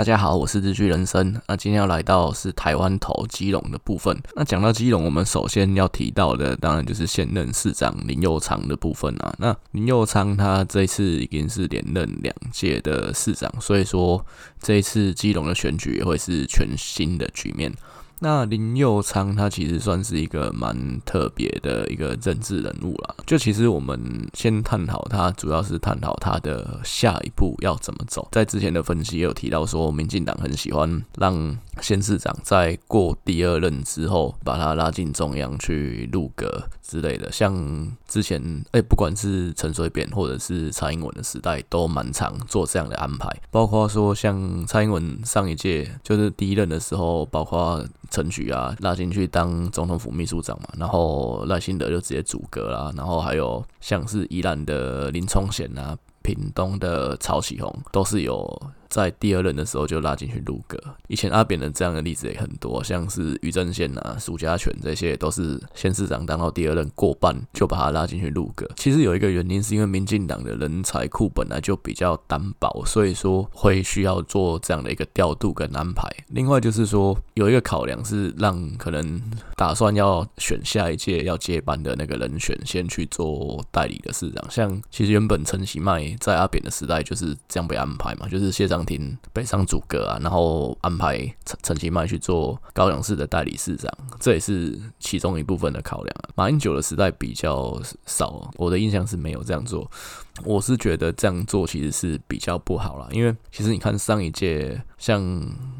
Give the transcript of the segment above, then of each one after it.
大家好，我是日剧人生。那今天要来到是台湾头基隆的部分。那讲到基隆，我们首先要提到的，当然就是现任市长林佑昌的部分啊。那林佑昌他这次已经是连任两届的市长，所以说这一次基隆的选举也会是全新的局面。那林佑昌他其实算是一个蛮特别的一个政治人物啦。就其实我们先探讨他，主要是探讨他的下一步要怎么走。在之前的分析也有提到说，民进党很喜欢让县市长在过第二任之后，把他拉进中央去入阁之类的。像之前，哎，不管是陈水扁或者是蔡英文的时代，都蛮常做这样的安排。包括说像蔡英文上一届就是第一任的时候，包括。陈菊啊，拉进去当总统府秘书长嘛，然后赖清德就直接组阁啦，然后还有像是宜兰的林聪贤啊，屏东的曹启宏，都是有。在第二任的时候就拉进去入阁，以前阿扁的这样的例子也很多，像是于正宪啊、苏家全这些都是县市长当到第二任过半就把他拉进去入阁。其实有一个原因是因为民进党的人才库本来就比较单薄，所以说会需要做这样的一个调度跟安排。另外就是说有一个考量是让可能打算要选下一届要接班的那个人选先去做代理的市长，像其实原本陈其迈在阿扁的时代就是这样被安排嘛，就是谢长。庭北上组阁啊，然后安排陈陈其迈去做高雄市的代理市长，这也是其中一部分的考量。马英九的时代比较少，我的印象是没有这样做。我是觉得这样做其实是比较不好啦，因为其实你看上一届，像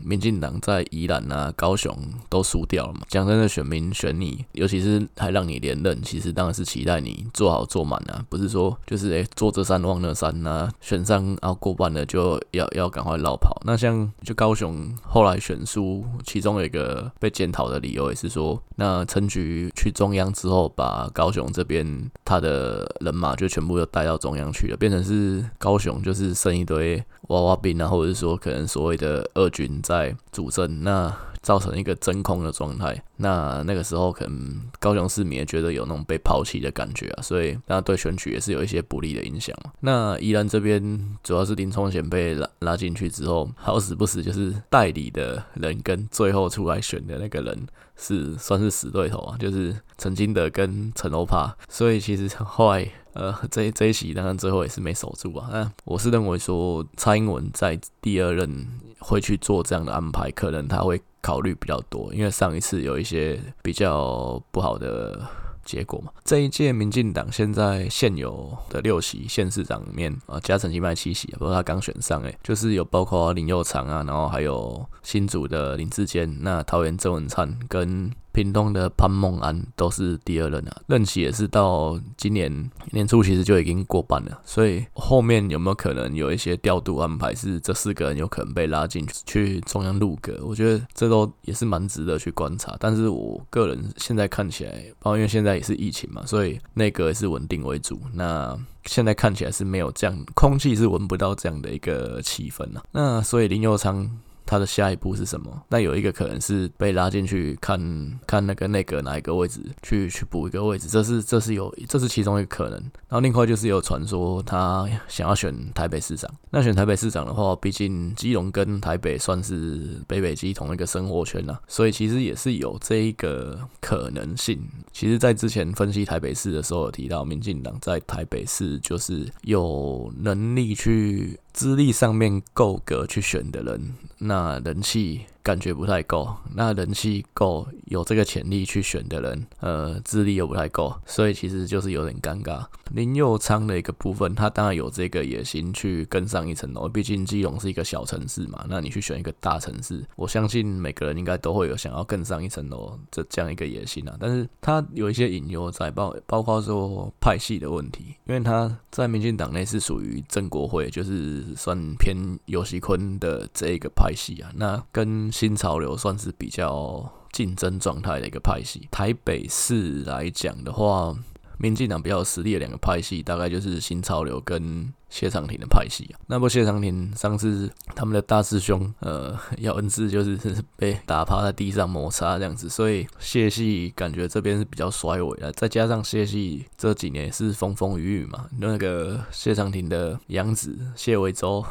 民进党在宜兰啊、高雄都输掉了嘛。讲真的，选民选你，尤其是还让你连任，其实当然是期待你做好做满啊，不是说就是诶坐这山望那山啊，选上然后过半了就要要赶快落跑。那像就高雄后来选输，其中有一个被检讨的理由也是说，那陈菊去中央之后，把高雄这边他的人马就全部都带到中央。去了，变成是高雄，就是剩一堆娃娃兵啊，或者是说可能所谓的二军在主阵，那造成一个真空的状态。那那个时候，可能高雄市民也觉得有那种被抛弃的感觉啊，所以那对选举也是有一些不利的影响。那宜兰这边主要是林冲贤被拉拉进去之后，好死不死就是代理的人跟最后出来选的那个人是算是死对头啊，就是陈金德跟陈欧帕，所以其实后来。呃，这这一期当然最后也是没守住啊。那我是认为说，蔡英文在第二任会去做这样的安排，可能他会考虑比较多，因为上一次有一些比较不好的结果嘛。这一届民进党现在现有的六席县市长里面啊，加陈其迈七席，不过他刚选上诶，就是有包括林右昌啊，然后还有新竹的林志坚，那桃园郑文灿跟。屏东的潘孟安都是第二任啊，任期也是到今年年初，其实就已经过半了。所以后面有没有可能有一些调度安排，是这四个人有可能被拉进去中央入阁？我觉得这都也是蛮值得去观察。但是我个人现在看起来，包括因为现在也是疫情嘛，所以内阁也是稳定为主。那现在看起来是没有这样，空气是闻不到这样的一个气氛啊。那所以林右昌。他的下一步是什么？那有一个可能是被拉进去看看那个内阁哪一个位置去去补一个位置，这是这是有这是其中一个可能。然后另外就是有传说他想要选台北市长。那选台北市长的话，毕竟基隆跟台北算是北北基同一个生活圈呐，所以其实也是有这一个可能性。其实，在之前分析台北市的时候，有提到民进党在台北市就是有能力去。资历上面够格去选的人，那人气。感觉不太够，那人气够，有这个潜力去选的人，呃，资历又不太够，所以其实就是有点尴尬。林佑昌的一个部分，他当然有这个野心去更上一层楼，毕竟基隆是一个小城市嘛，那你去选一个大城市，我相信每个人应该都会有想要更上一层楼这这样一个野心啊。但是他有一些隐忧在，包包括说派系的问题，因为他在民进党内是属于正国会，就是算偏游锡坤的这一个派系啊，那跟新潮流算是比较竞争状态的一个派系。台北市来讲的话，民进党比较有实力的两个派系，大概就是新潮流跟谢长廷的派系啊。那不谢长廷上次他们的大师兄，呃，姚恩赐就是被打趴在地上摩擦这样子，所以谢系感觉这边是比较衰微的。再加上谢系这几年是风风雨雨嘛，那个谢长廷的养子谢维洲。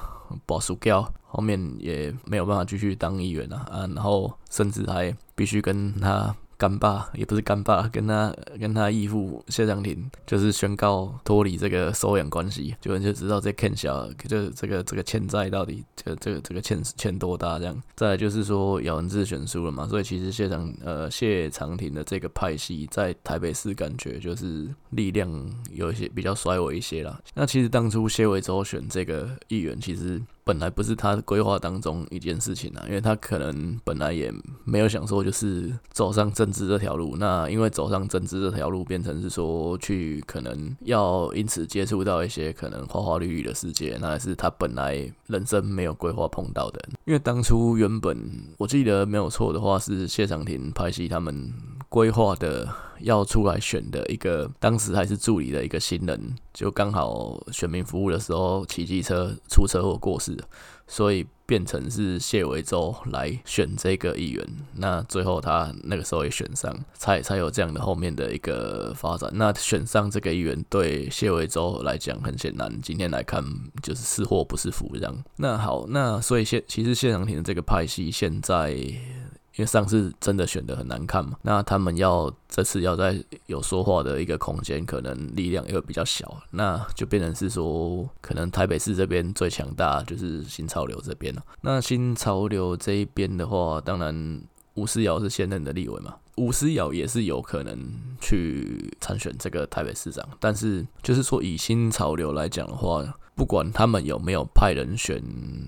保输掉，后面也没有办法继续当议员了，啊，然后甚至还必须跟他。干爸也不是干爸，跟他跟他义父谢长廷就是宣告脱离这个收养关系，就人就知道这欠小，就这个这个欠债到底这这个这个欠欠多大这样。再就是说姚文智选输了嘛，所以其实谢长呃谢长廷的这个派系在台北市感觉就是力量有一些比较衰微一些啦。那其实当初谢伟洲选这个议员，其实。本来不是他规划当中一件事情啊，因为他可能本来也没有想说就是走上政治这条路。那因为走上政治这条路，变成是说去可能要因此接触到一些可能花花绿绿的世界，那是他本来人生没有规划碰到的。因为当初原本我记得没有错的话，是谢长廷拍戏他们。规划的要出来选的一个，当时还是助理的一个新人，就刚好选民服务的时候骑机车出车祸过世，所以变成是谢维洲来选这个议员。那最后他那个时候也选上，才才有这样的后面的一个发展。那选上这个议员对谢维洲来讲，很显然今天来看就是是祸不是福这样。那好，那所以谢其实谢长廷的这个派系现在。因为上次真的选得很难看嘛，那他们要这次要再有说话的一个空间，可能力量又比较小，那就变成是说，可能台北市这边最强大就是新潮流这边了。那新潮流这一边的话，当然吴思瑶是现任的立委嘛，吴思瑶也是有可能去参选这个台北市长，但是就是说以新潮流来讲的话。不管他们有没有派人选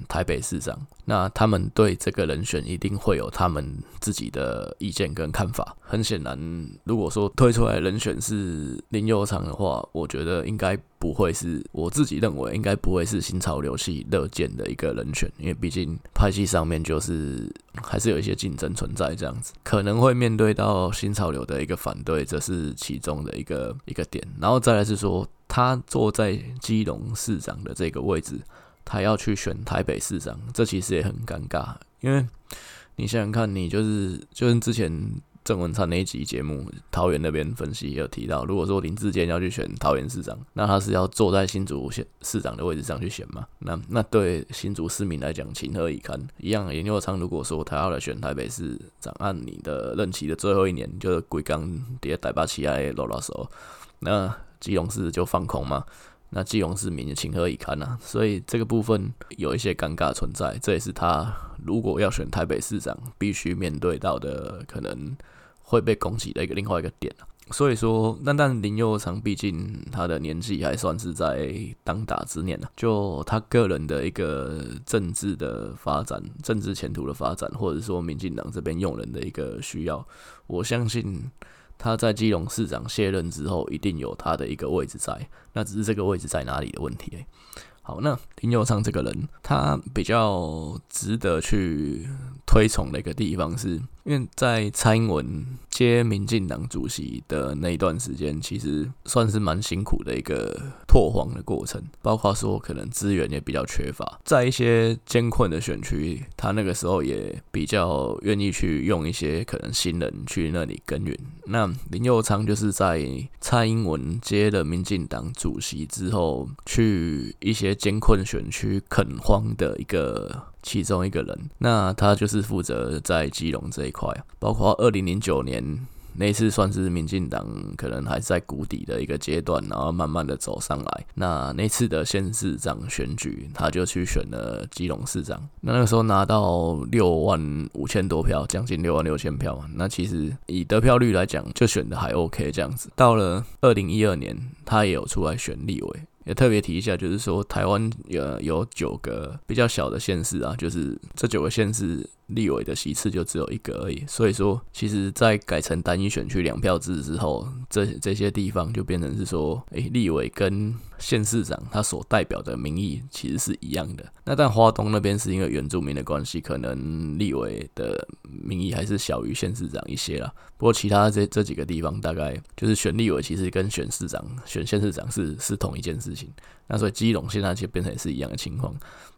台北市长，那他们对这个人选一定会有他们自己的意见跟看法。很显然，如果说推出来人选是林右昌的话，我觉得应该不会是，我自己认为应该不会是新潮流系乐见的一个人选，因为毕竟派系上面就是还是有一些竞争存在，这样子可能会面对到新潮流的一个反对，这是其中的一个一个点。然后再来是说。他坐在基隆市长的这个位置，他要去选台北市长，这其实也很尴尬。因为你想想看，你就是就是之前郑文灿那一集节目，桃园那边分析也有提到，如果说林志坚要去选桃园市长，那他是要坐在新竹县市长的位置上去选嘛？那那对新竹市民来讲，情何以堪？一样，林右昌如果说他要来选台北市长，按你的任期的最后一年，就是规工在台北市来啰啰嗦，那。基隆市就放空嘛，那基隆市民也情何以堪啊？所以这个部分有一些尴尬存在，这也是他如果要选台北市长必须面对到的可能会被攻击的一个另外一个点。所以说，那但林右昌毕竟他的年纪还算是在当打之年呢，就他个人的一个政治的发展、政治前途的发展，或者说民进党这边用人的一个需要，我相信。他在基隆市长卸任之后，一定有他的一个位置在，那只是这个位置在哪里的问题。好，那林佑昌这个人，他比较值得去推崇的一个地方是。因为在蔡英文接民进党主席的那一段时间，其实算是蛮辛苦的一个拓荒的过程，包括说可能资源也比较缺乏，在一些艰困的选区，他那个时候也比较愿意去用一些可能新人去那里耕耘。那林佑昌就是在蔡英文接了民进党主席之后，去一些艰困选区垦荒的一个。其中一个人，那他就是负责在基隆这一块，包括二零零九年那次算是民进党可能还在谷底的一个阶段，然后慢慢的走上来。那那次的县市长选举，他就去选了基隆市长，那那个时候拿到六万五千多票，将近六万六千票。那其实以得票率来讲，就选的还 OK 这样子。到了二零一二年，他也有出来选立委。也特别提一下，就是说台湾有有九个比较小的县市啊，就是这九个县市。立委的席次就只有一个而已，所以说，其实，在改成单一选区两票制之后，这这些地方就变成是说，诶、立委跟县市长他所代表的民意其实是一样的。那但花东那边是因为原住民的关系，可能立委的民意还是小于县市长一些啦。不过其他这这几个地方，大概就是选立委其实跟选市长、选县市长是是同一件事情。那所以基隆现在就变成也是一样的情况。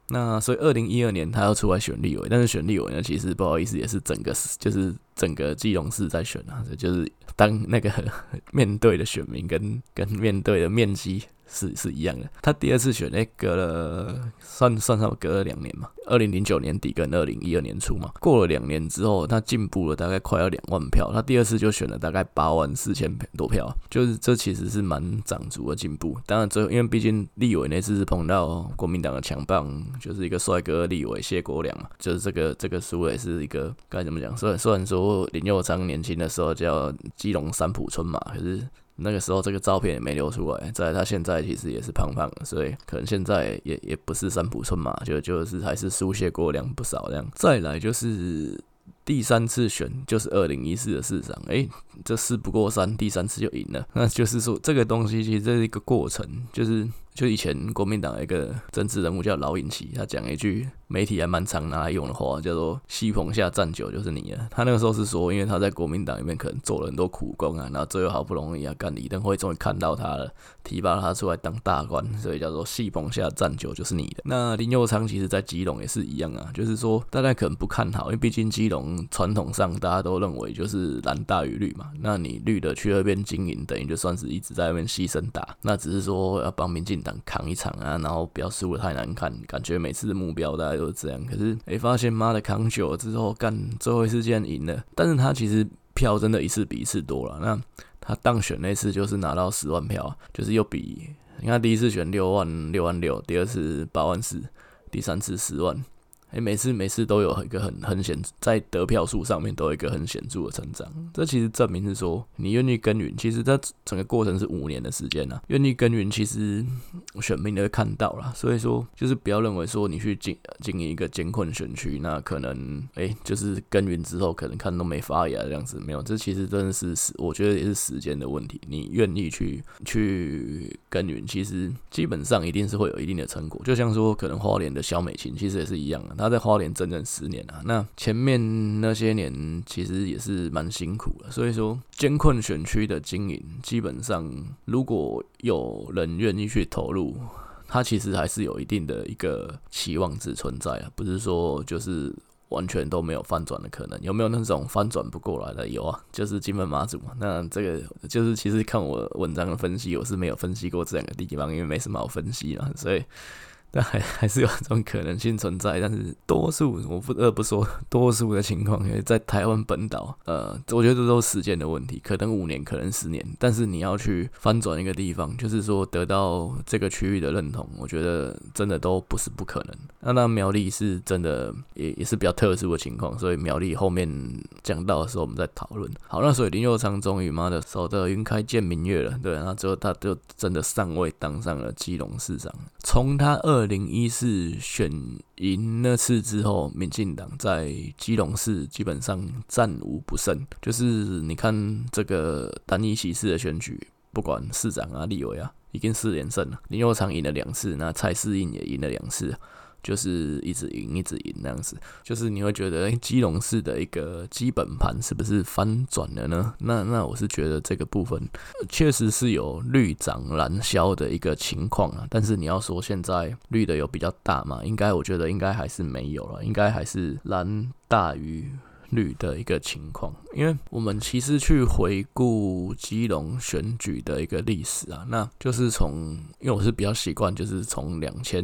那所以，二零一二年他要出来选立委，但是选立委呢，其实不好意思，也是整个就是整个基隆市在选啊，这就是当那个 面对的选民跟跟面对的面积是是一样的。他第二次选，哎，隔了算算上隔了两年嘛，二零零九年底跟二零一二年初嘛，过了两年之后，他进步了大概快要两万票。他第二次就选了大概八万四千多票，就是这其实是蛮长足的进步。当然最后，因为毕竟立委那次是碰到国民党的强棒，就是一个帅哥立委谢国梁嘛，就是这个这个输也是一个该怎么讲？虽然虽然说林右昌年轻的时候叫基隆三浦春马，可是。那个时候这个照片也没流出来，在他现在其实也是胖胖的，所以可能现在也也不是三浦春马，就就是还是输谢国梁不少这样。再来就是第三次选，就是二零一四的市长，诶，这事不过三，第三次就赢了，那就是说这个东西其实这是一个过程，就是就以前国民党一个政治人物叫老尹奇，他讲一句。媒体还蛮常拿来用的话，叫做“戏棚下站久就是你了”。他那个时候是说，因为他在国民党里面可能做了很多苦工啊，然后最后好不容易啊，干李登辉终于看到他了，提拔他出来当大官，所以叫做“戏棚下站久就是你的”。那林佑昌其实在基隆也是一样啊，就是说大家可能不看好，因为毕竟基隆传统上大家都认为就是蓝大于绿嘛。那你绿的去那边经营，等于就算是一直在那边牺牲打，那只是说要帮民进党扛一场啊，然后不要输的太难看，感觉每次的目标大家都。是这样，可是哎，发现妈的扛久了之后，干最后一次竟然赢了。但是他其实票真的一次比一次多了。那他当选那次就是拿到十万票，就是又比你看第一次选六万六万六，第二次八万四，第三次十万。诶，每次每次都有一个很很显在得票数上面都有一个很显著的成长，这其实证明是说你愿意耕耘，其实这整个过程是五年的时间呐，愿意耕耘，其实选民都会看到啦。所以说就是不要认为说你去经经营一个艰困选区，那可能诶就是耕耘之后可能看都没发芽这样子，没有，这其实真的是，我觉得也是时间的问题。你愿意去去耕耘，其实基本上一定是会有一定的成果。就像说可能花莲的萧美琴其实也是一样的。他在花莲整整十年啊，那前面那些年其实也是蛮辛苦的。所以说，艰困选区的经营，基本上如果有人愿意去投入，他其实还是有一定的一个期望值存在啊，不是说就是完全都没有翻转的可能。有没有那种翻转不过来的？有啊，就是金门马祖嘛。那这个就是其实看我文章的分析，我是没有分析过这两个地方，因为没什么好分析啊，所以。但还 还是有这种可能性存在，但是多数我不得不说，多数的情况，因为在台湾本岛，呃，我觉得这都是时间的问题，可能五年，可能十年，但是你要去翻转一个地方，就是说得到这个区域的认同，我觉得真的都不是不可能。那那苗栗是真的也也是比较特殊的情况，所以苗栗后面讲到的时候我们再讨论。好，那所以林佑昌终于妈的守得云开见明月了，对，然后最后他就真的上位当上了基隆市长，从他二。二零一四选赢那次之后，民进党在基隆市基本上战无不胜。就是你看这个单一席次的选举，不管市长啊、立委啊，已经四连胜了。林佑常赢了两次，那蔡适应也赢了两次。就是一直赢，一直赢那样子，就是你会觉得，哎、欸，基隆市的一个基本盘是不是翻转了呢？那那我是觉得这个部分确实是有绿涨蓝消的一个情况啊。但是你要说现在绿的有比较大嘛？应该我觉得应该还是没有了，应该还是蓝大于。率的一个情况，因为我们其实去回顾基隆选举的一个历史啊，那就是从，因为我是比较习惯，就是从两千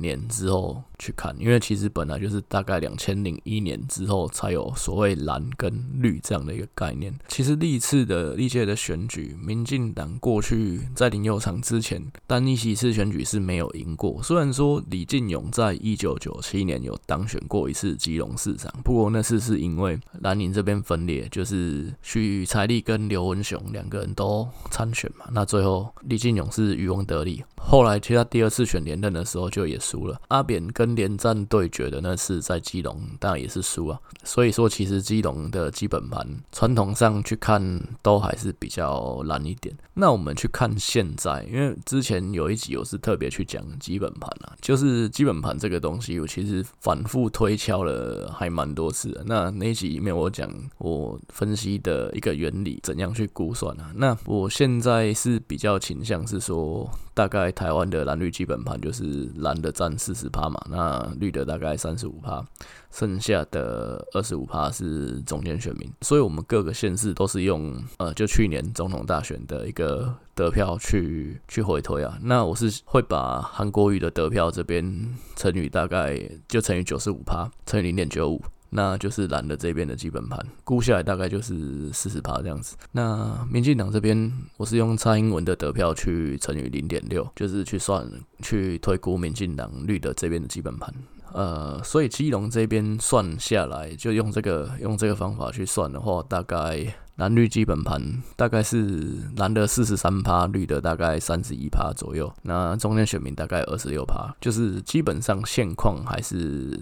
年之后去看，因为其实本来就是大概两千零一年之后才有所谓蓝跟绿这样的一个概念。其实历次的历届的选举，民进党过去在林右昌之前单一席次选举是没有赢过，虽然说李进勇在一九九七年有当选过一次基隆市长，不过那次是因为。蓝营这边分裂，就是许才丽跟刘文雄两个人都参选嘛。那最后李进勇是渔翁得利。后来其实他第二次选连任的时候就也输了。阿扁跟连战对决的那次在基隆，当然也是输啊。所以说，其实基隆的基本盘传统上去看都还是比较难一点。那我们去看现在，因为之前有一集我是特别去讲基本盘啊，就是基本盘这个东西，我其实反复推敲了还蛮多次的。那那。集里面我讲我分析的一个原理，怎样去估算啊？那我现在是比较倾向是说，大概台湾的蓝绿基本盘就是蓝的占四十趴嘛，那绿的大概三十五趴，剩下的二十五趴是中间选民。所以我们各个县市都是用呃，就去年总统大选的一个得票去去回推啊。那我是会把韩国瑜的得票这边乘以大概就乘以九十五趴，乘以零点九五。那就是蓝的这边的基本盘估下来大概就是四十趴这样子。那民进党这边，我是用蔡英文的得票去乘以零点六，就是去算去推估民进党绿的这边的基本盘。呃，所以基隆这边算下来，就用这个用这个方法去算的话，大概。蓝绿基本盘大概是蓝的四十三趴，绿的大概三十一趴左右。那中间选民大概二十六趴，就是基本上现况还是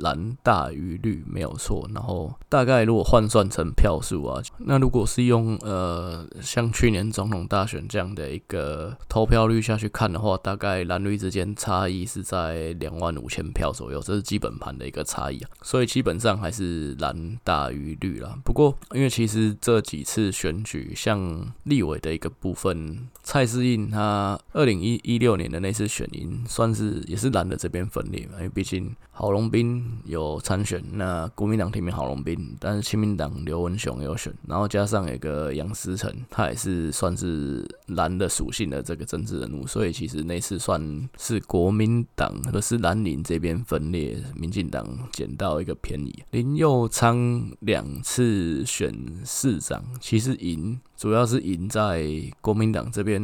蓝大于绿没有错。然后大概如果换算成票数啊，那如果是用呃像去年总统大选这样的一个投票率下去看的话，大概蓝绿之间差异是在两万五千票左右，这是基本盘的一个差异啊。所以基本上还是蓝大于绿啦。不过因为其实这这几次选举，像立委的一个部分，蔡适应他二零一六年的那次选赢，算是也是蓝的这边分裂嘛，因为毕竟郝龙斌有参选，那国民党提名郝龙斌，但是亲民党刘文雄有选，然后加上一个杨思成，他也是算是蓝的属性的这个政治人物，所以其实那次算是国民党可是蓝营这边分裂，民进党捡到一个便宜。林佑昌两次选市长其实赢，主要是赢在国民党这边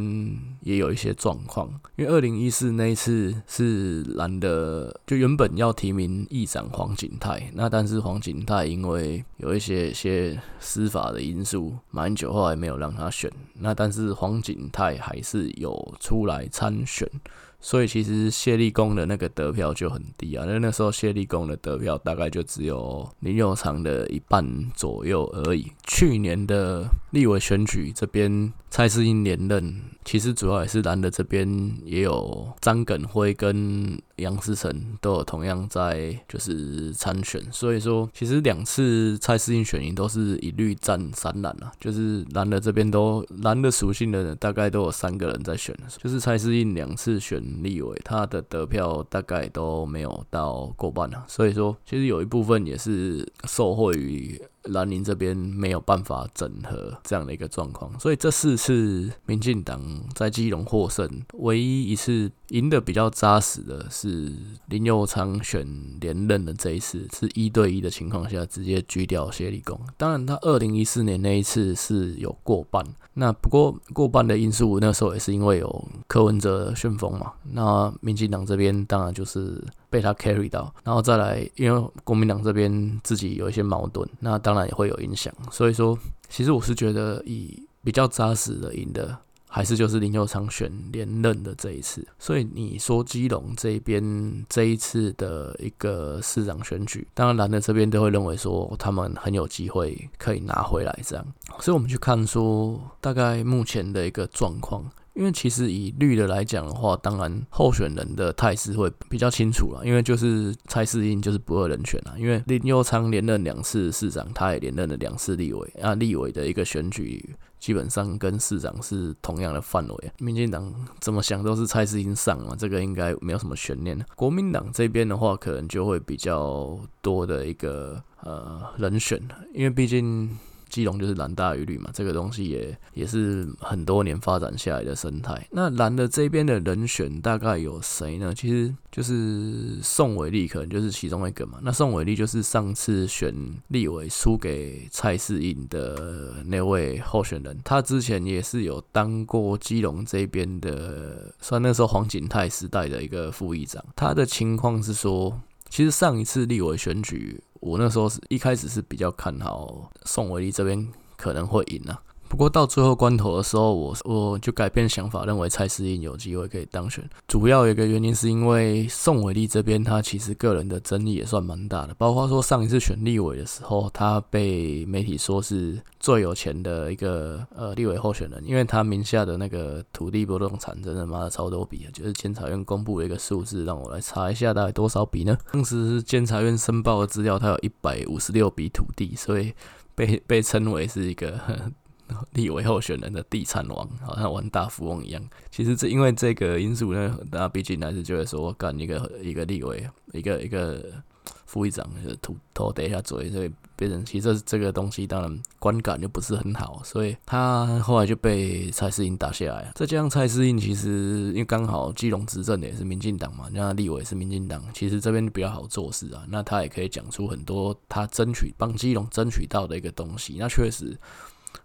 也有一些状况，因为二零一四那一次是蓝的，就原本要提名议长黄景泰，那但是黄景泰因为有一些些司法的因素，马英九后来没有让他选，那但是黄景泰还是有出来参选。所以其实谢立功的那个得票就很低啊，那那时候谢立功的得票大概就只有林佑长的一半左右而已。去年的立委选举这边，蔡适应连任，其实主要也是蓝的这边也有张耿辉跟杨思成都有同样在就是参选，所以说其实两次蔡适应选赢都是一律战三蓝啊，就是蓝的这边都蓝的属性的人大概都有三个人在选，就是蔡适应两次选。立委他的得票大概都没有到过半啊，所以说其实有一部分也是受惠于兰陵这边没有办法整合这样的一个状况，所以这四次民进党在基隆获胜，唯一一次赢得比较扎实的是林佑昌选连任的这一次，是一对一的情况下直接狙掉谢立功。当然，他二零一四年那一次是有过半，那不过过半的因素那时候也是因为有柯文哲旋风嘛，那民进党这边当然就是。被他 carry 到，然后再来，因为国民党这边自己有一些矛盾，那当然也会有影响。所以说，其实我是觉得以比较扎实的赢的，还是就是林佑昌选连任的这一次。所以你说基隆这边这一次的一个市长选举，当然蓝的这边都会认为说他们很有机会可以拿回来这样。所以我们去看说大概目前的一个状况。因为其实以绿的来讲的话，当然候选人的态势会比较清楚了。因为就是蔡适英就是不二人选啊。因为林佑昌连任两次市长，他也连任了两次立委啊。立委的一个选举基本上跟市长是同样的范围。民进党怎么想都是蔡适英上嘛，这个应该没有什么悬念。国民党这边的话，可能就会比较多的一个呃人选，因为毕竟。基隆就是蓝大于绿嘛，这个东西也也是很多年发展下来的生态。那蓝的这边的人选大概有谁呢？其实就是宋伟立，可能就是其中一个嘛。那宋伟立就是上次选立委输给蔡适应的那位候选人，他之前也是有当过基隆这边的，算那时候黄锦泰时代的一个副议长。他的情况是说，其实上一次立委选举。我那时候是一开始是比较看好宋伟立这边可能会赢啊，不过到最后关头的时候，我我就改变想法，认为蔡适应有机会可以当选。主要有一个原因是因为宋伟立这边他其实个人的争议也算蛮大的，包括说上一次选立委的时候，他被媒体说是最有钱的一个呃立委候选人，因为他名下的那个土地不动产真的妈的超多笔，就是监察院公布了一个数字，让我来查一下大概多少笔呢？当时监察院申报的资料，他有一百五十六笔土地，所以被被称为是一个。立委候选人的地产王，好像玩大富翁一样。其实这因为这个因素呢，大家毕竟还是觉得说，干一个一个立委，一个一个副议长，就是头头低下嘴，所以变成其实这个东西当然观感就不是很好，所以他后来就被蔡适英打下来。再加上蔡适英其实因为刚好基隆执政的也是民进党嘛，那立委是民进党，其实这边比较好做事啊。那他也可以讲出很多他争取帮基隆争取到的一个东西。那确实。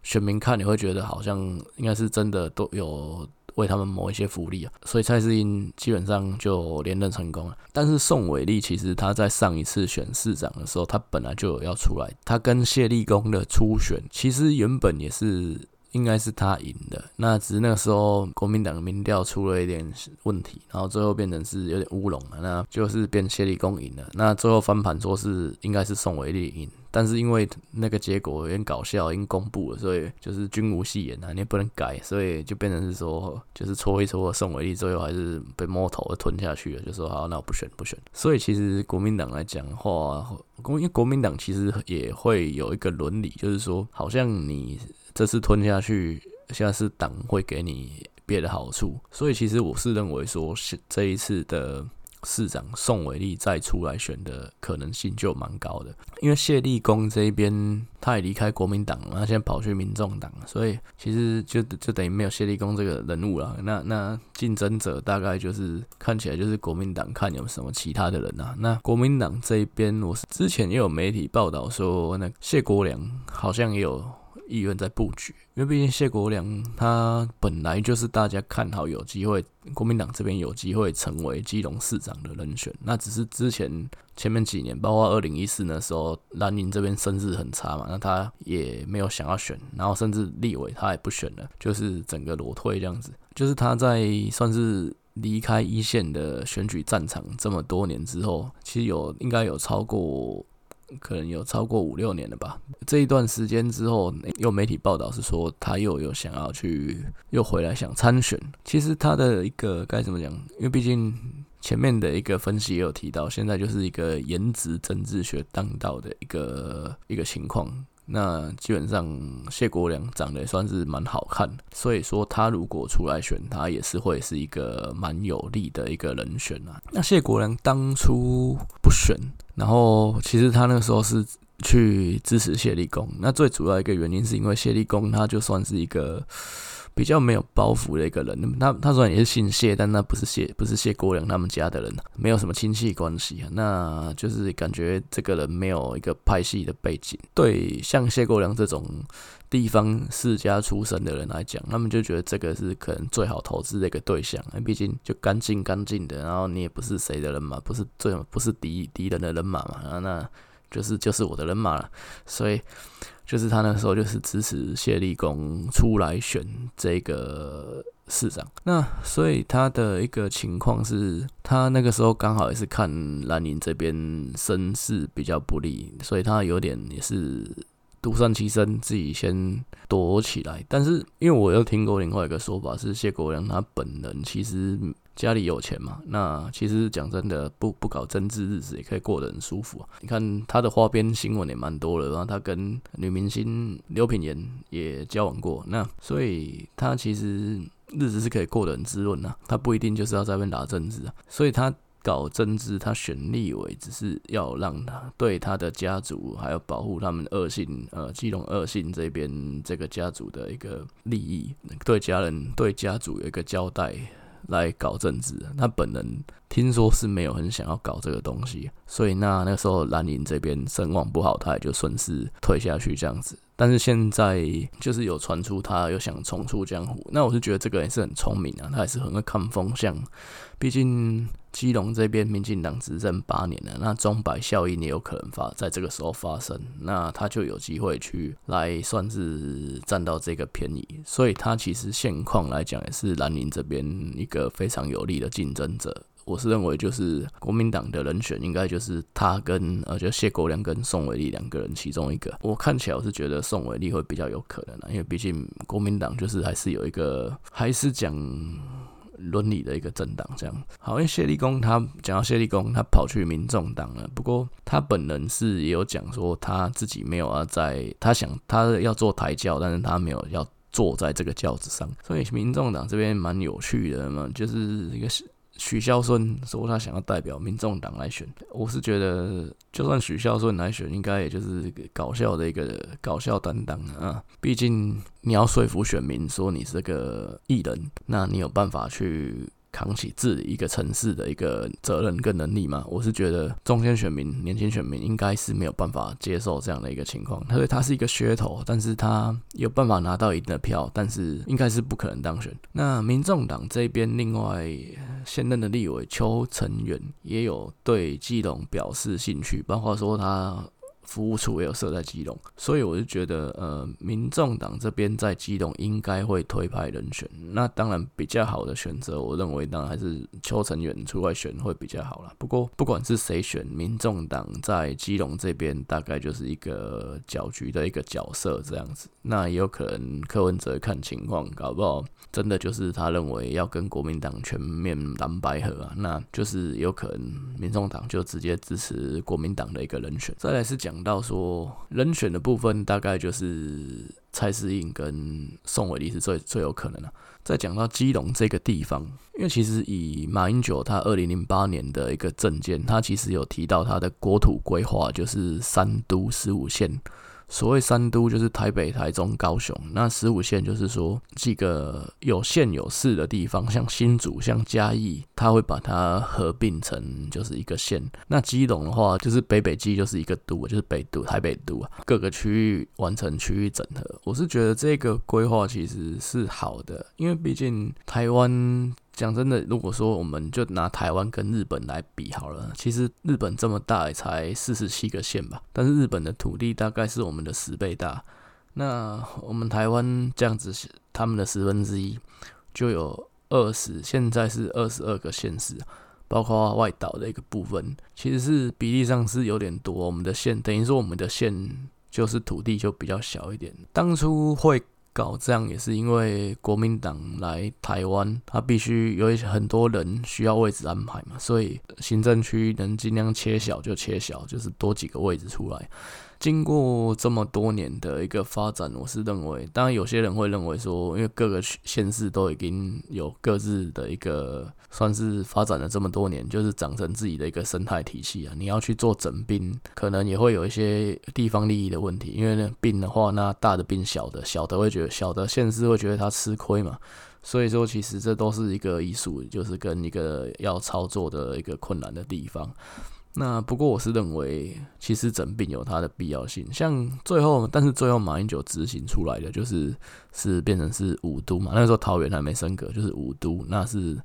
选民看你会觉得好像应该是真的都有为他们谋一些福利啊，所以蔡适应基本上就连任成功了。但是宋伟立其实他在上一次选市长的时候，他本来就有要出来，他跟谢立功的初选其实原本也是应该是他赢的，那只是那个时候国民党的民调出了一点问题，然后最后变成是有点乌龙了，那就是变谢立功赢了，那最后翻盘说是应该是宋伟立赢。但是因为那个结果有点搞笑，已经公布了，所以就是君无戏言啊，你也不能改，所以就变成是说，就是搓一搓，宋伟立最后还是被摸头吞下去了，就说好，那我不选不选。所以其实国民党来讲的话，国因为国民党其实也会有一个伦理，就是说，好像你这次吞下去，现在是党会给你别的好处，所以其实我是认为说，是这一次的。市长宋伟立再出来选的可能性就蛮高的，因为谢立功这一边他也离开国民党了，他现在跑去民众党，所以其实就就等于没有谢立功这个人物了。那那竞争者大概就是看起来就是国民党看有什么其他的人啊。那国民党这一边，我是之前也有媒体报道说，那谢国梁好像也有。意愿在布局，因为毕竟谢国梁他本来就是大家看好有机会，国民党这边有机会成为基隆市长的人选。那只是之前前面几年，包括二零一四的时候，蓝营这边声势很差嘛，那他也没有想要选，然后甚至立委他也不选了，就是整个裸退这样子。就是他在算是离开一线的选举战场这么多年之后，其实有应该有超过。可能有超过五六年了吧。这一段时间之后，有媒体报道是说他又有想要去，又回来想参选。其实他的一个该怎么讲？因为毕竟前面的一个分析也有提到，现在就是一个颜值政治学当道的一个一个情况。那基本上谢国梁长得算是蛮好看，所以说他如果出来选，他也是会是一个蛮有利的一个人选啊。那谢国梁当初不选。然后，其实他那个时候是去支持谢立功。那最主要一个原因是因为谢立功他就算是一个比较没有包袱的一个人。那他他虽然也是姓谢，但那不是谢不是谢国梁他们家的人，没有什么亲戚关系啊。那就是感觉这个人没有一个拍戏的背景。对，像谢国梁这种地方世家出身的人来讲，他们就觉得这个是可能最好投资的一个对象，毕竟就干净干净的，然后你也不是谁的人嘛，不是最不是敌敌人的人马嘛，啊，那就是就是我的人马了，所以就是他那时候就是支持谢立功出来选这个市长，那所以他的一个情况是，他那个时候刚好也是看蓝营这边声势比较不利，所以他有点也是。独善其身，自己先躲起来。但是，因为我又听过另外一个说法，是谢国梁他本人其实家里有钱嘛。那其实讲真的，不不搞政治，日子也可以过得很舒服啊。你看他的花边新闻也蛮多的，然后他跟女明星刘品言也交往过。那所以他其实日子是可以过得很滋润啊。他不一定就是要在那边打政治啊。所以他。搞政治，他选立委只是要让他对他的家族，还有保护他们二姓，呃，基隆二姓这边这个家族的一个利益，对家人、对家族有一个交代，来搞政治。他本人听说是没有很想要搞这个东西，所以那那时候兰陵这边声望不好，他也就顺势退下去这样子。但是现在就是有传出他又想重出江湖，那我是觉得这个人是很聪明啊，他也是很会看风向，毕竟。基隆这边民进党执政八年了，那钟摆效应也有可能发在这个时候发生，那他就有机会去来算是占到这个便宜，所以他其实现况来讲也是蓝营这边一个非常有利的竞争者。我是认为，就是国民党的人选应该就是他跟呃，就谢国梁跟宋伟立两个人其中一个。我看起来我是觉得宋伟立会比较有可能的，因为毕竟国民党就是还是有一个还是讲伦理的一个政党这样。好，因为谢立功他讲到谢立功，他跑去民众党了。不过他本人是也有讲说他自己没有啊在，他想他要做台教，但是他没有要坐在这个轿子上。所以民众党这边蛮有趣的嘛，就是一个。许孝顺说他想要代表民众党来选，我是觉得就算许孝顺来选，应该也就是搞笑的一个搞笑担当啊。毕竟你要说服选民说你是个艺人，那你有办法去。扛起治理一个城市的一个责任跟能力嘛？我是觉得中间选民、年轻选民应该是没有办法接受这样的一个情况。他说他是一个噱头，但是他有办法拿到一定的票，但是应该是不可能当选。那民众党这边另外现任的立委邱成元也有对基隆表示兴趣，包括说他。服务处也有设在基隆，所以我就觉得，呃，民众党这边在基隆应该会推派人选。那当然比较好的选择，我认为当然还是邱成远出来选会比较好啦。不过不管是谁选，民众党在基隆这边大概就是一个搅局的一个角色这样子。那也有可能柯文哲看情况，搞不好真的就是他认为要跟国民党全面蓝白合啊，那就是有可能民众党就直接支持国民党的一个人选。再来是讲。到说人选的部分，大概就是蔡适应跟宋伟立是最最有可能的。再讲到基隆这个地方，因为其实以马英九他二零零八年的一个政见，他其实有提到他的国土规划就是三都十五县。所谓三都就是台北、台中、高雄，那十五县就是说几个有县有市的地方，像新竹、像嘉义，他会把它合并成就是一个县。那基隆的话，就是北北基就是一个都，就是北都、台北都啊，各个区域完成区域整合。我是觉得这个规划其实是好的，因为毕竟台湾。讲真的，如果说我们就拿台湾跟日本来比好了，其实日本这么大也才四十七个县吧，但是日本的土地大概是我们的十倍大。那我们台湾这样子，他们的十分之一就有二十，现在是二十二个县市，包括外岛的一个部分，其实是比例上是有点多。我们的县等于说我们的县就是土地就比较小一点，当初会。搞这样也是因为国民党来台湾，他必须有很多人需要位置安排嘛，所以行政区能尽量切小就切小，就是多几个位置出来。经过这么多年的一个发展，我是认为，当然有些人会认为说，因为各个县市都已经有各自的一个算是发展了这么多年，就是长成自己的一个生态体系啊。你要去做整并，可能也会有一些地方利益的问题，因为呢并的话，那大的并小的，小的会觉得小的县市会觉得它吃亏嘛。所以说，其实这都是一个艺术，就是跟一个要操作的一个困难的地方。那不过我是认为，其实整并有它的必要性。像最后，但是最后马英九执行出来的就是是变成是五都嘛。那个时候桃园还没升格，就是五都。那是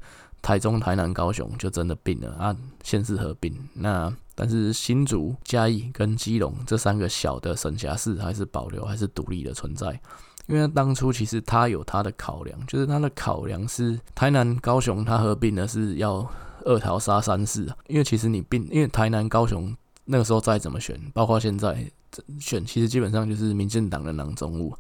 台中、台南、高雄就真的并了啊，县市合并。那但是新竹、嘉义跟基隆这三个小的省辖市还是保留，还是独立的存在。因为当初其实他有他的考量，就是他的考量是台南、高雄他合并的是要。二桃杀三士啊，因为其实你并因为台南、高雄那个时候再怎么选，包括现在选，其实基本上就是民进党的囊中物。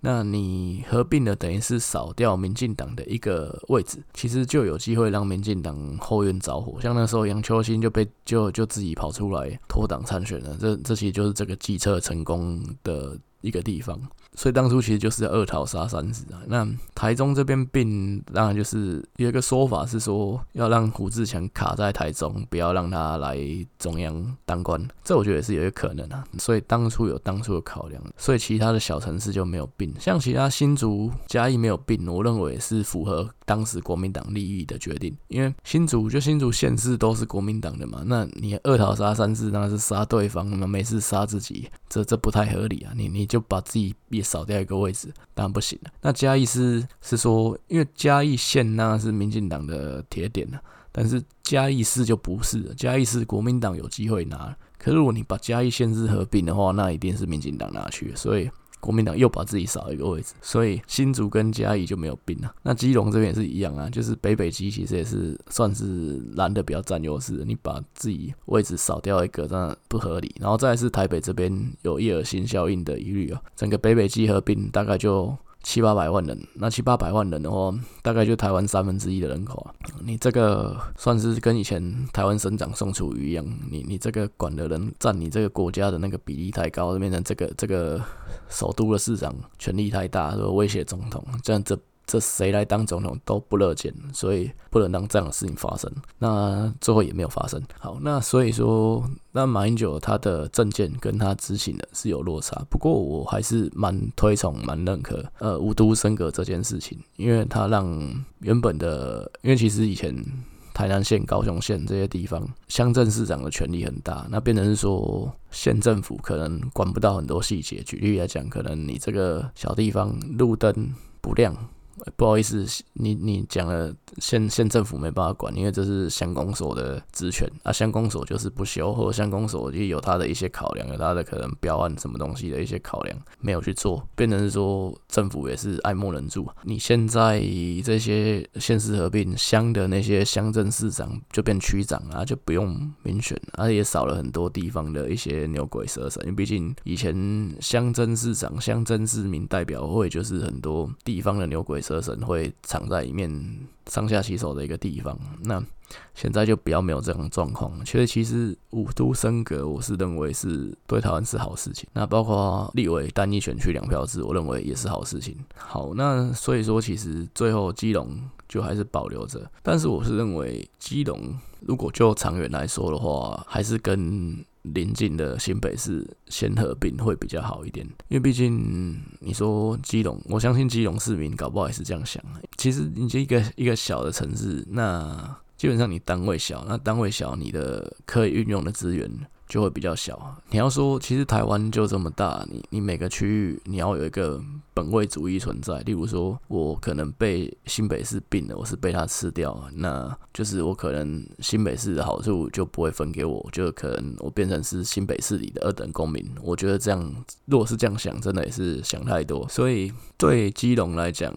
那你合并了，等于是扫掉民进党的一个位置，其实就有机会让民进党后院着火。像那时候杨秋兴就被就就自己跑出来脱党参选了，这这其实就是这个计策成功的一个地方。所以当初其实就是二桃杀三士啊。那台中这边并，当然就是有一个说法是说，要让胡志强卡在台中，不要让他来中央当官。这我觉得也是有一个可能啊。所以当初有当初的考量，所以其他的小城市就没有并。像其他新竹、嘉义没有并，我认为是符合当时国民党利益的决定。因为新竹就新竹县市都是国民党的嘛，那你二桃杀三士，那是杀对方，那么没事杀自己，这这不太合理啊。你你就把自己也。少掉一个位置，当然不行了。那嘉义是是说，因为嘉义县那是民进党的铁点，但是嘉义市就不是了，嘉义市国民党有机会拿，可是如果你把嘉义县市合并的话，那一定是民进党拿去，所以。国民党又把自己少一个位置，所以新竹跟嘉义就没有并了。那基隆这边也是一样啊，就是北北基其实也是算是蓝的比较占优势。你把自己位置少掉一个，那不合理。然后再是台北这边有叶尔辛效应的疑虑啊，整个北北基合并大概就。七八百万人，那七八百万人的话，大概就台湾三分之一的人口啊。你这个算是跟以前台湾省长宋楚瑜一样，你你这个管的人占你这个国家的那个比例太高，变成这个这个首都的市长权力太大，说威胁总统，这样这。这谁来当总统都不乐见，所以不能让这样的事情发生。那最后也没有发生。好，那所以说，那马英九他的政见跟他执行的是有落差。不过我还是蛮推崇、蛮认可呃五都升格这件事情，因为他让原本的，因为其实以前台南县、高雄县这些地方乡镇市长的权力很大，那变成是说县政府可能管不到很多细节。举例来讲，可能你这个小地方路灯不亮。不好意思，你你讲了县县政府没办法管，因为这是乡公所的职权啊，乡公所就是不修，或者乡公所就有他的一些考量，有他的可能标案什么东西的一些考量，没有去做，变成是说政府也是爱莫能助。你现在这些县市合并乡的那些乡镇市长就变区长啊，就不用民选，而、啊、且也少了很多地方的一些牛鬼蛇神，因为毕竟以前乡镇市长、乡镇市民代表会就是很多地方的牛鬼。蛇神会藏在里面，上下其手的一个地方。那现在就比较没有这样的状况。其实，其实五都升格，我是认为是对台湾是好事情。那包括立委单一选区两票制，我认为也是好事情。好，那所以说，其实最后基隆就还是保留着。但是，我是认为基隆如果就长远来说的话，还是跟。邻近的新北市先合并会比较好一点，因为毕竟你说基隆，我相信基隆市民搞不好也是这样想。其实你这一个一个小的城市，那基本上你单位小，那单位小，你的可以运用的资源。就会比较小。你要说，其实台湾就这么大，你你每个区域你要有一个本位主义存在。例如说，我可能被新北市并了，我是被他吃掉，那就是我可能新北市的好处就不会分给我，就可能我变成是新北市里的二等公民。我觉得这样，如果是这样想，真的也是想太多。所以对基隆来讲，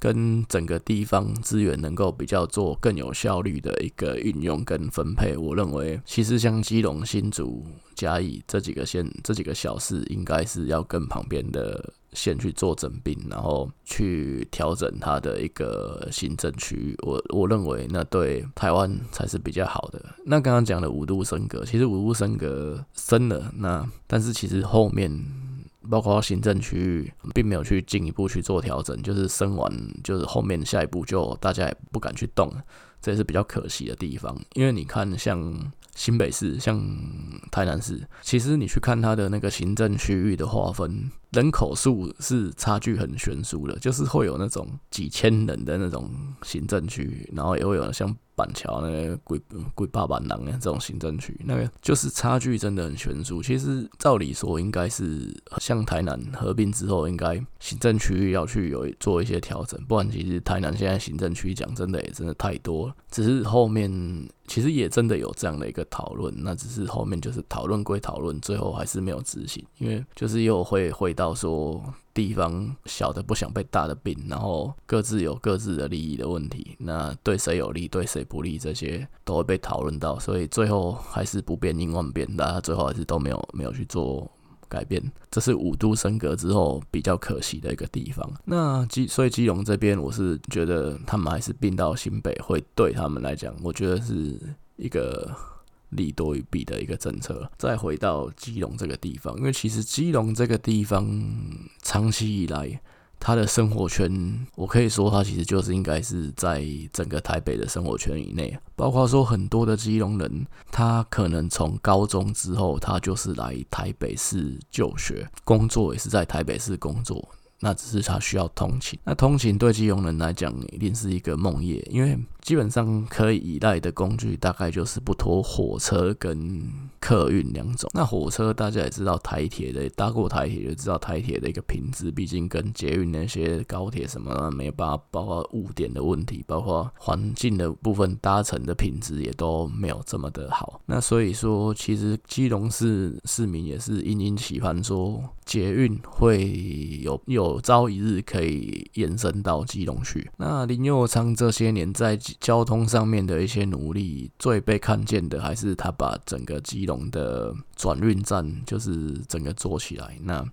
跟整个地方资源能够比较做更有效率的一个运用跟分配，我认为其实像基隆、新竹、嘉义这几个县、这几个小市，应该是要跟旁边的县去做整并，然后去调整它的一个行政区域。我我认为那对台湾才是比较好的。那刚刚讲的五度升格，其实五度升格升了，那但是其实后面。包括行政区域，并没有去进一步去做调整，就是升完，就是后面下一步就大家也不敢去动，这也是比较可惜的地方。因为你看，像新北市、像台南市，其实你去看它的那个行政区域的划分。人口数是差距很悬殊的，就是会有那种几千人的那种行政区，然后也会有像板桥那个几几百万人的这种行政区，那个就是差距真的很悬殊。其实照理说应该是像台南合并之后，应该行政区域要去有做一些调整，不然其实台南现在行政区讲真的也真的太多了。只是后面其实也真的有这样的一个讨论，那只是后面就是讨论归讨论，最后还是没有执行，因为就是又会回。到说地方小的不想被大的病，然后各自有各自的利益的问题，那对谁有利，对谁不利，这些都会被讨论到，所以最后还是不变应万变，大家最后还是都没有没有去做改变，这是五都升格之后比较可惜的一个地方。那基所以基隆这边，我是觉得他们还是并到新北，会对他们来讲，我觉得是一个。利多于弊的一个政策。再回到基隆这个地方，因为其实基隆这个地方长期以来，他的生活圈，我可以说他其实就是应该是在整个台北的生活圈以内。包括说很多的基隆人，他可能从高中之后，他就是来台北市就学，工作也是在台北市工作。那只是他需要通勤，那通勤对基隆人来讲一定是一个梦魇，因为基本上可以依赖的工具大概就是不脱火车跟客运两种。那火车大家也知道，台铁的搭过台铁就知道台铁的一个品质，毕竟跟捷运那些高铁什么的没有办法，包括误点的问题，包括环境的部分搭乘的品质也都没有这么的好。那所以说，其实基隆市市民也是殷殷期盼说，捷运会有有朝一日可以延伸到基隆去。那林右昌这些年在交通上面的一些努力，最被看见的还是他把整个基隆的转运站就是整个做起来。那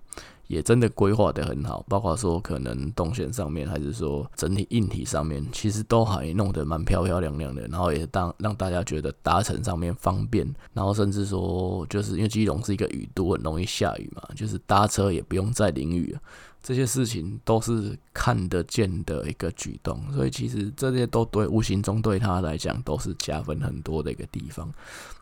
也真的规划得很好，包括说可能动线上面，还是说整体硬体上面，其实都还弄得蛮漂漂亮亮的。然后也当让大家觉得搭乘上面方便，然后甚至说就是因为基隆是一个雨都，很容易下雨嘛，就是搭车也不用再淋雨。这些事情都是看得见的一个举动，所以其实这些都对无形中对他来讲都是加分很多的一个地方。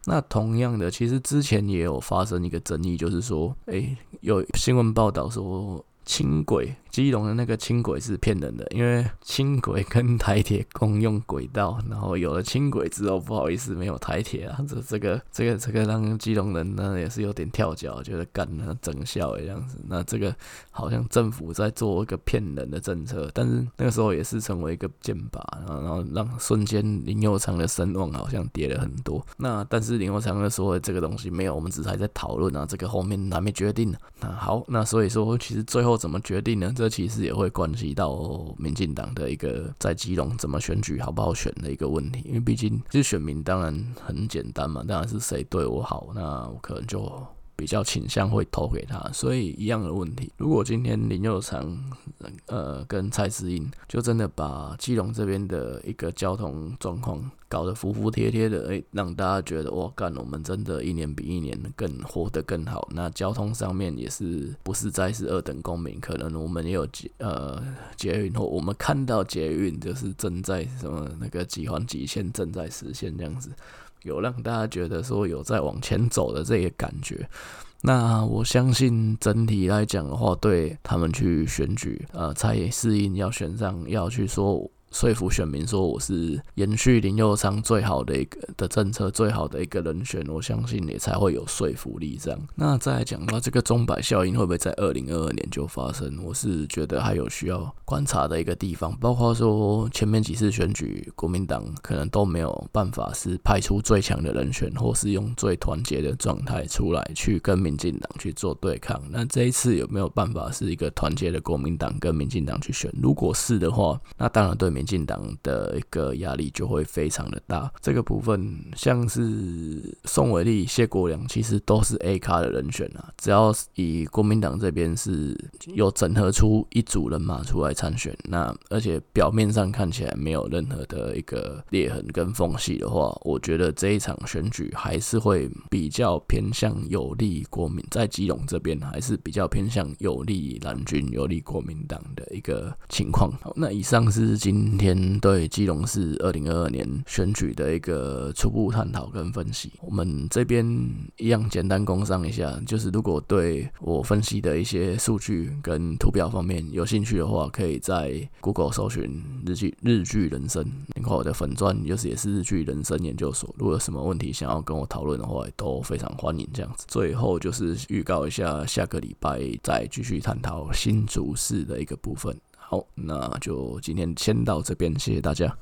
那同样的，其实之前也有发生一个争议，就是说，诶，有新闻报道说轻轨。基隆的那个轻轨是骗人的，因为轻轨跟台铁共用轨道，然后有了轻轨之后，不好意思，没有台铁啊，这这个这个这个让基隆人呢也是有点跳脚，觉得干了整笑的样子。那这个好像政府在做一个骗人的政策，但是那个时候也是成为一个箭靶，然后让瞬间林佑昌的声望好像跌了很多。那但是林佑昌说这个东西没有，我们只是还在讨论啊，这个后面还没决定呢。那好，那所以说其实最后怎么决定呢？这这其实也会关系到民进党的一个在基隆怎么选举好不好选的一个问题，因为毕竟其实选民当然很简单嘛，当然是谁对我好，那我可能就比较倾向会投给他。所以一样的问题，如果今天林右昌呃跟蔡适应就真的把基隆这边的一个交通状况。搞得服服帖帖的，诶、让大家觉得哇，干，我们真的一年比一年更活得更好。那交通上面也是不是再是二等公民？可能我们也有捷呃捷运，或我们看到捷运就是正在什么那个几环几线正在实现这样子，有让大家觉得说有在往前走的这个感觉。那我相信整体来讲的话，对他们去选举，呃，蔡适应要选上，要去说。说服选民说我是延续林右昌最好的一个的政策，最好的一个人选，我相信也才会有说服力。这样，那再来讲到这个钟摆效应会不会在二零二二年就发生？我是觉得还有需要观察的一个地方，包括说前面几次选举，国民党可能都没有办法是派出最强的人选，或是用最团结的状态出来去跟民进党去做对抗。那这一次有没有办法是一个团结的国民党跟民进党去选？如果是的话，那当然对民。进党的一个压力就会非常的大，这个部分像是宋伟立、谢国梁，其实都是 A 咖的人选啊。只要以国民党这边是有整合出一组人马出来参选，那而且表面上看起来没有任何的一个裂痕跟缝隙的话，我觉得这一场选举还是会比较偏向有利国民，在基隆这边还是比较偏向有利蓝军、有利国民党的一个情况。好，那以上是今今天对基隆市二零二二年选举的一个初步探讨跟分析，我们这边一样简单工商一下，就是如果对我分析的一些数据跟图表方面有兴趣的话，可以在 Google 搜寻日剧日剧人生，然后我的粉钻就是也是日剧人生研究所。如果有什么问题想要跟我讨论的话，都非常欢迎这样子。最后就是预告一下，下个礼拜再继续探讨新竹市的一个部分。好，那就今天先到这边，谢谢大家。